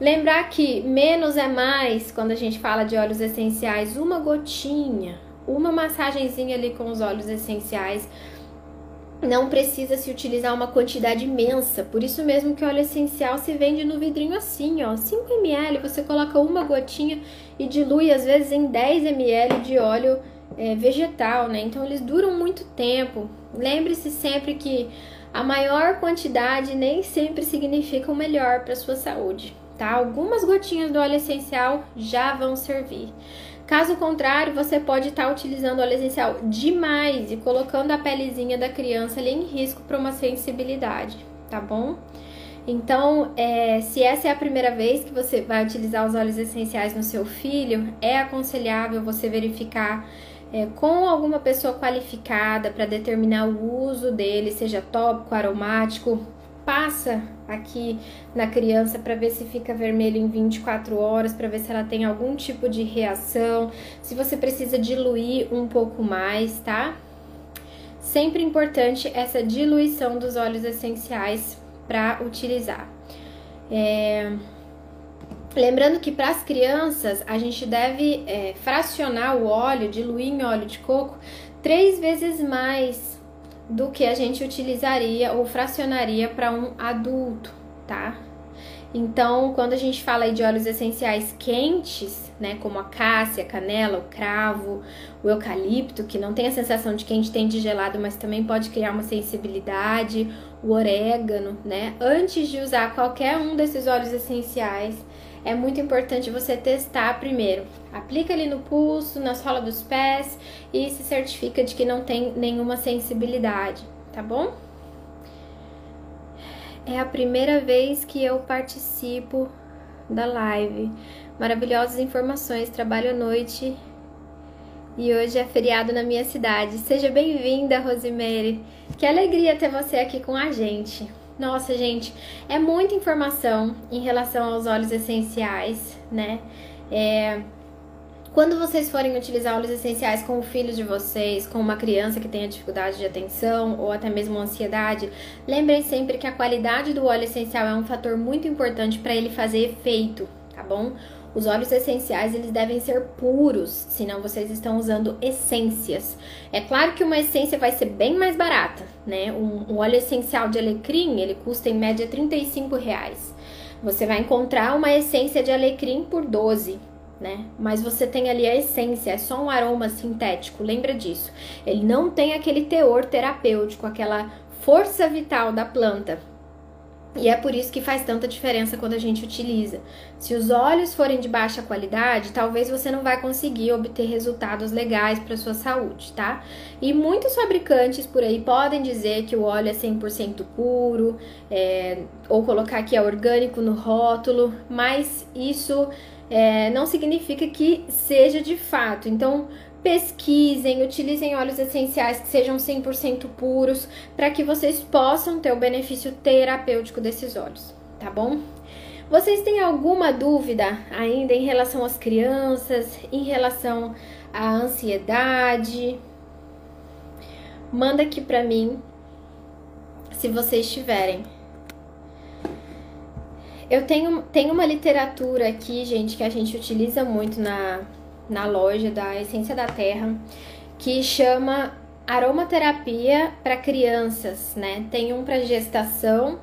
Lembrar que menos é mais quando a gente fala de óleos essenciais, uma gotinha, uma massagenzinha ali com os óleos essenciais não precisa se utilizar uma quantidade imensa, por isso mesmo que o óleo essencial se vende no vidrinho assim, ó, 5 ml, você coloca uma gotinha e dilui às vezes em 10 ml de óleo é, vegetal, né? Então eles duram muito tempo. Lembre-se sempre que a maior quantidade nem sempre significa o melhor para sua saúde, tá? Algumas gotinhas do óleo essencial já vão servir. Caso contrário, você pode estar tá utilizando óleo essencial demais e colocando a pelezinha da criança ali em risco para uma sensibilidade, tá bom? Então, é, se essa é a primeira vez que você vai utilizar os óleos essenciais no seu filho, é aconselhável você verificar é, com alguma pessoa qualificada para determinar o uso dele, seja tópico, aromático. Passa aqui na criança para ver se fica vermelho em 24 horas, para ver se ela tem algum tipo de reação, se você precisa diluir um pouco mais, tá? Sempre importante essa diluição dos óleos essenciais para utilizar. É... Lembrando que para as crianças a gente deve é, fracionar o óleo, diluir em óleo de coco, três vezes mais do que a gente utilizaria ou fracionaria para um adulto, tá? Então, quando a gente fala de óleos essenciais quentes, né, como a cássia, a canela, o cravo, o eucalipto, que não tem a sensação de quente, tem de gelado, mas também pode criar uma sensibilidade, o orégano, né? Antes de usar qualquer um desses óleos essenciais, é muito importante você testar primeiro. Aplica ali no pulso, na sola dos pés e se certifica de que não tem nenhuma sensibilidade, tá bom? É a primeira vez que eu participo da live. Maravilhosas informações, trabalho à noite e hoje é feriado na minha cidade. Seja bem-vinda, Rosemary. Que alegria ter você aqui com a gente. Nossa, gente, é muita informação em relação aos óleos essenciais, né? É, quando vocês forem utilizar óleos essenciais com o filho de vocês, com uma criança que tenha dificuldade de atenção ou até mesmo ansiedade, lembrem sempre que a qualidade do óleo essencial é um fator muito importante para ele fazer efeito, tá bom? Os óleos essenciais eles devem ser puros, senão vocês estão usando essências. É claro que uma essência vai ser bem mais barata, né? Um, um óleo essencial de alecrim ele custa em média 35 reais. Você vai encontrar uma essência de alecrim por 12, né? Mas você tem ali a essência, é só um aroma sintético, lembra disso. Ele não tem aquele teor terapêutico, aquela força vital da planta. E é por isso que faz tanta diferença quando a gente utiliza. Se os óleos forem de baixa qualidade, talvez você não vai conseguir obter resultados legais para sua saúde, tá? E muitos fabricantes por aí podem dizer que o óleo é 100% puro, é, ou colocar que é orgânico no rótulo, mas isso é, não significa que seja de fato. Então, pesquisem, utilizem óleos essenciais que sejam 100% puros, para que vocês possam ter o benefício terapêutico desses óleos, tá bom? Vocês têm alguma dúvida ainda em relação às crianças, em relação à ansiedade? Manda aqui para mim, se vocês tiverem. Eu tenho, tenho uma literatura aqui, gente, que a gente utiliza muito na, na loja da Essência da Terra, que chama Aromaterapia para Crianças, né? Tem um para gestação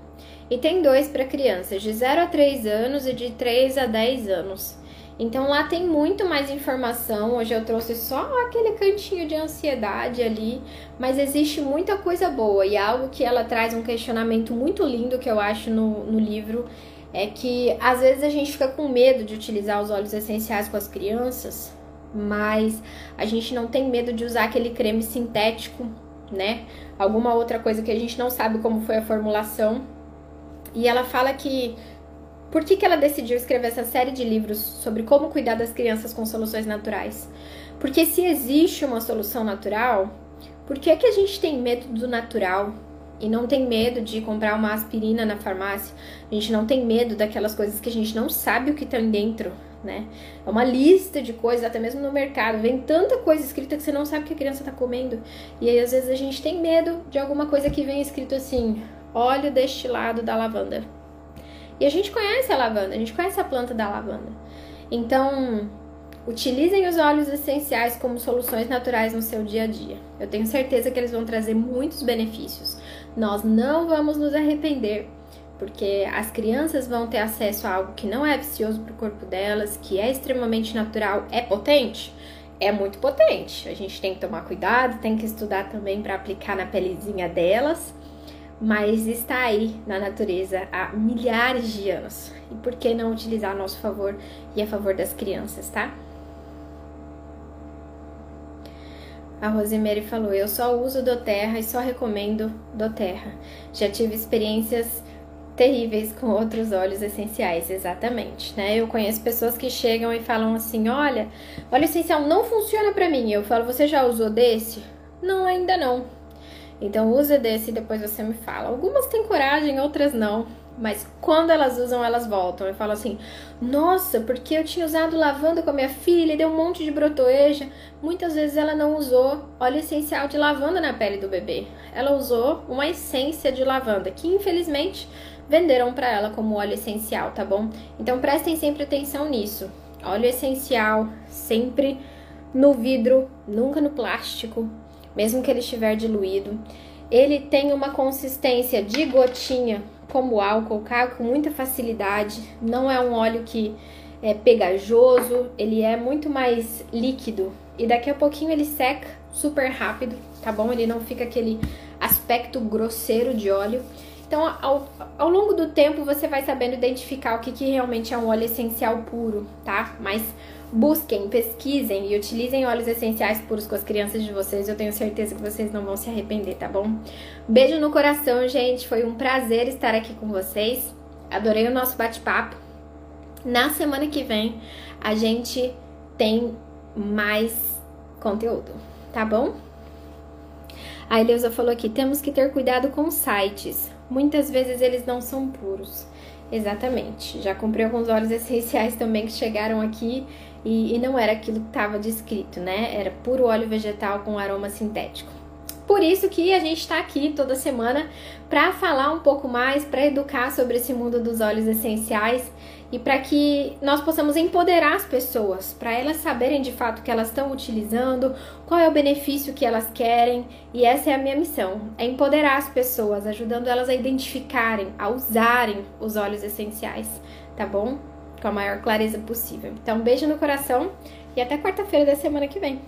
e tem dois para crianças, de 0 a 3 anos e de 3 a 10 anos. Então lá tem muito mais informação. Hoje eu trouxe só aquele cantinho de ansiedade ali, mas existe muita coisa boa e algo que ela traz um questionamento muito lindo que eu acho no, no livro é que às vezes a gente fica com medo de utilizar os óleos essenciais com as crianças, mas a gente não tem medo de usar aquele creme sintético, né? Alguma outra coisa que a gente não sabe como foi a formulação. E ela fala que por que, que ela decidiu escrever essa série de livros sobre como cuidar das crianças com soluções naturais? Porque se existe uma solução natural, por que, que a gente tem medo do natural? E não tem medo de comprar uma aspirina na farmácia. A gente não tem medo daquelas coisas que a gente não sabe o que tem dentro, né? É uma lista de coisas, até mesmo no mercado. Vem tanta coisa escrita que você não sabe o que a criança tá comendo. E aí, às vezes, a gente tem medo de alguma coisa que vem escrito assim: óleo destilado da lavanda. E a gente conhece a lavanda, a gente conhece a planta da lavanda. Então, Utilizem os óleos essenciais como soluções naturais no seu dia a dia. Eu tenho certeza que eles vão trazer muitos benefícios. Nós não vamos nos arrepender, porque as crianças vão ter acesso a algo que não é vicioso para o corpo delas, que é extremamente natural, é potente. É muito potente. A gente tem que tomar cuidado, tem que estudar também para aplicar na pelezinha delas, mas está aí na natureza há milhares de anos. E por que não utilizar a nosso favor e a favor das crianças, tá? A Rosemary falou: Eu só uso do Terra e só recomendo do Terra. Já tive experiências terríveis com outros óleos essenciais, exatamente, né? Eu conheço pessoas que chegam e falam assim: "Olha, óleo essencial não funciona para mim". Eu falo: "Você já usou desse?" "Não, ainda não". Então usa desse e depois você me fala. Algumas têm coragem, outras não. Mas quando elas usam, elas voltam e falam assim: Nossa, porque eu tinha usado lavanda com a minha filha e deu um monte de brotoeja. Muitas vezes ela não usou óleo essencial de lavanda na pele do bebê. Ela usou uma essência de lavanda que infelizmente venderam para ela como óleo essencial, tá bom? Então prestem sempre atenção nisso. Óleo essencial sempre no vidro, nunca no plástico, mesmo que ele estiver diluído. Ele tem uma consistência de gotinha como álcool, cai com muita facilidade. Não é um óleo que é pegajoso, ele é muito mais líquido e daqui a pouquinho ele seca super rápido, tá bom? Ele não fica aquele aspecto grosseiro de óleo. Então, ao, ao longo do tempo, você vai sabendo identificar o que, que realmente é um óleo essencial puro, tá? Mas busquem, pesquisem e utilizem óleos essenciais puros com as crianças de vocês. Eu tenho certeza que vocês não vão se arrepender, tá bom? Beijo no coração, gente. Foi um prazer estar aqui com vocês. Adorei o nosso bate-papo. Na semana que vem, a gente tem mais conteúdo, tá bom? A Eleusa falou aqui: temos que ter cuidado com sites. Muitas vezes eles não são puros. Exatamente. Já comprei alguns óleos essenciais também que chegaram aqui e, e não era aquilo que estava descrito, né? Era puro óleo vegetal com aroma sintético. Por isso que a gente está aqui toda semana para falar um pouco mais, para educar sobre esse mundo dos óleos essenciais e para que nós possamos empoderar as pessoas, para elas saberem de fato o que elas estão utilizando, qual é o benefício que elas querem, e essa é a minha missão, é empoderar as pessoas, ajudando elas a identificarem, a usarem os óleos essenciais, tá bom? Com a maior clareza possível. Então, um beijo no coração e até quarta-feira da semana que vem.